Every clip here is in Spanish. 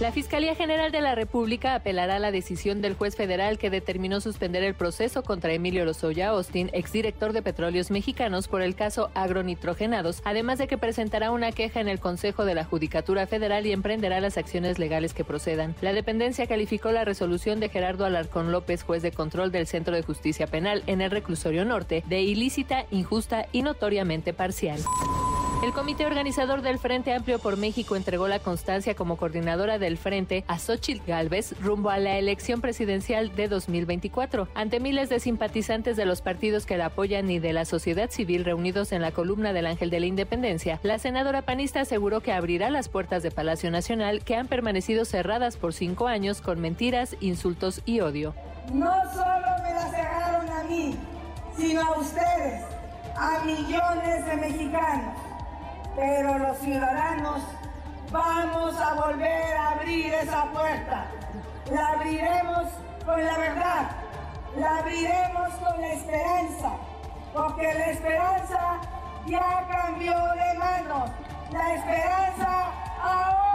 La Fiscalía General de la República apelará a la decisión del juez federal que determinó suspender el proceso contra Emilio Lozoya Austin, exdirector de Petróleos Mexicanos, por el caso agronitrogenados, además de que presentará una queja en el Consejo de la Judicatura Federal y emprenderá las acciones legales que procedan. La dependencia calificó la resolución de Gerardo Alarcón López, juez de control del Centro de Justicia Penal en el Reclusorio Norte, de ilícita, injusta y notoriamente parcial. El comité organizador del Frente Amplio por México entregó la constancia como coordinadora del Frente a Xochitl Gálvez rumbo a la elección presidencial de 2024. Ante miles de simpatizantes de los partidos que la apoyan y de la sociedad civil reunidos en la columna del Ángel de la Independencia, la senadora panista aseguró que abrirá las puertas de Palacio Nacional que han permanecido cerradas por cinco años con mentiras, insultos y odio. No solo me las cerraron a mí, sino a ustedes, a millones de mexicanos pero los ciudadanos vamos a volver a abrir esa puerta. La abriremos con la verdad, la abriremos con la esperanza, porque la esperanza ya cambió de mano. La esperanza ahora.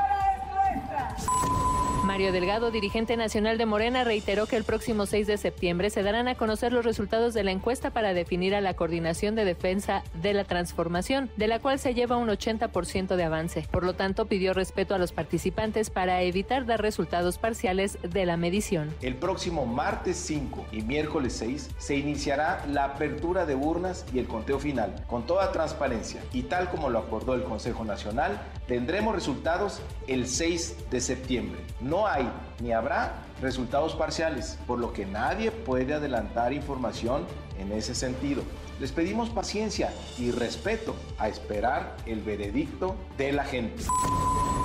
Mario Delgado, dirigente nacional de Morena, reiteró que el próximo 6 de septiembre se darán a conocer los resultados de la encuesta para definir a la Coordinación de Defensa de la Transformación, de la cual se lleva un 80% de avance. Por lo tanto, pidió respeto a los participantes para evitar dar resultados parciales de la medición. El próximo martes 5 y miércoles 6 se iniciará la apertura de urnas y el conteo final, con toda transparencia. Y tal como lo acordó el Consejo Nacional, tendremos resultados el 6 de septiembre. No no hay ni habrá resultados parciales, por lo que nadie puede adelantar información en ese sentido. Les pedimos paciencia y respeto a esperar el veredicto de la gente.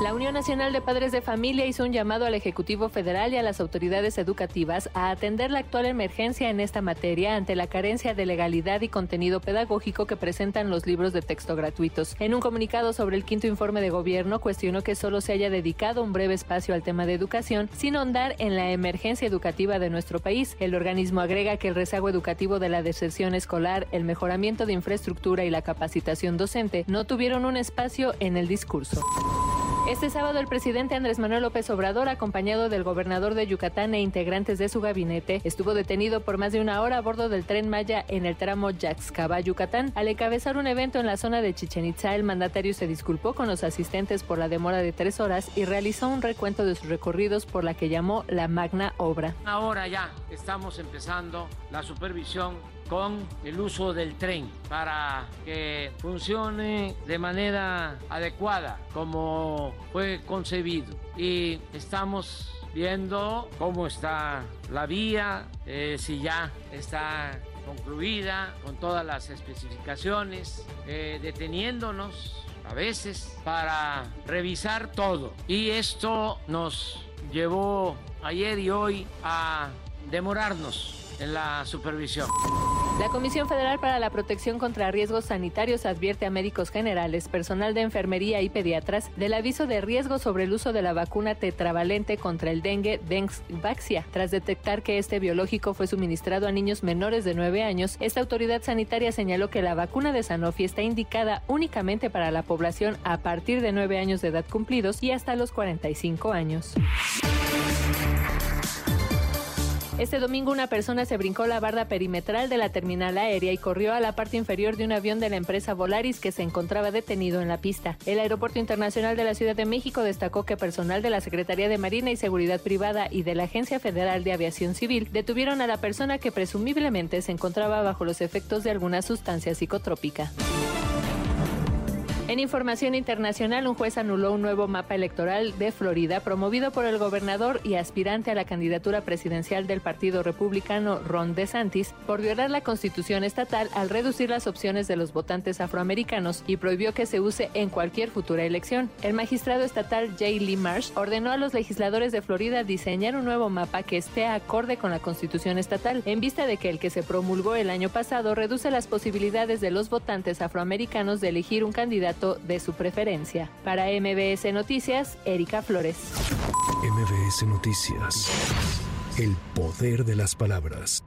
La Unión Nacional de Padres de Familia hizo un llamado al Ejecutivo Federal y a las autoridades educativas a atender la actual emergencia en esta materia ante la carencia de legalidad y contenido pedagógico que presentan los libros de texto gratuitos. En un comunicado sobre el quinto informe de gobierno, cuestionó que solo se haya dedicado un breve espacio al tema de educación, sin ahondar en la emergencia educativa de nuestro país. El organismo agrega que el rezago educativo de la deserción escolar, el mejoramiento de infraestructura y la capacitación docente no tuvieron un espacio en el discurso. Este sábado el presidente Andrés Manuel López Obrador, acompañado del gobernador de Yucatán e integrantes de su gabinete, estuvo detenido por más de una hora a bordo del tren Maya en el tramo Yaxcaba, Yucatán. Al encabezar un evento en la zona de Chichen Itza, el mandatario se disculpó con los asistentes por la demora de tres horas y realizó un recuento de sus recorridos por la que llamó la magna obra. Ahora ya estamos empezando la supervisión con el uso del tren para que funcione de manera adecuada como fue concebido. Y estamos viendo cómo está la vía, eh, si ya está concluida con todas las especificaciones, eh, deteniéndonos a veces para revisar todo. Y esto nos llevó ayer y hoy a demorarnos en la supervisión. La Comisión Federal para la Protección contra Riesgos Sanitarios advierte a médicos generales, personal de enfermería y pediatras del aviso de riesgo sobre el uso de la vacuna tetravalente contra el dengue Dengvaxia. Tras detectar que este biológico fue suministrado a niños menores de 9 años, esta autoridad sanitaria señaló que la vacuna de Sanofi está indicada únicamente para la población a partir de 9 años de edad cumplidos y hasta los 45 años. Este domingo una persona se brincó la barda perimetral de la terminal aérea y corrió a la parte inferior de un avión de la empresa Volaris que se encontraba detenido en la pista. El Aeropuerto Internacional de la Ciudad de México destacó que personal de la Secretaría de Marina y Seguridad Privada y de la Agencia Federal de Aviación Civil detuvieron a la persona que presumiblemente se encontraba bajo los efectos de alguna sustancia psicotrópica. En información internacional, un juez anuló un nuevo mapa electoral de Florida promovido por el gobernador y aspirante a la candidatura presidencial del Partido Republicano Ron DeSantis por violar la constitución estatal al reducir las opciones de los votantes afroamericanos y prohibió que se use en cualquier futura elección. El magistrado estatal Jay Lee Marsh ordenó a los legisladores de Florida diseñar un nuevo mapa que esté acorde con la constitución estatal, en vista de que el que se promulgó el año pasado reduce las posibilidades de los votantes afroamericanos de elegir un candidato de su preferencia. Para MBS Noticias, Erika Flores. MBS Noticias. El poder de las palabras.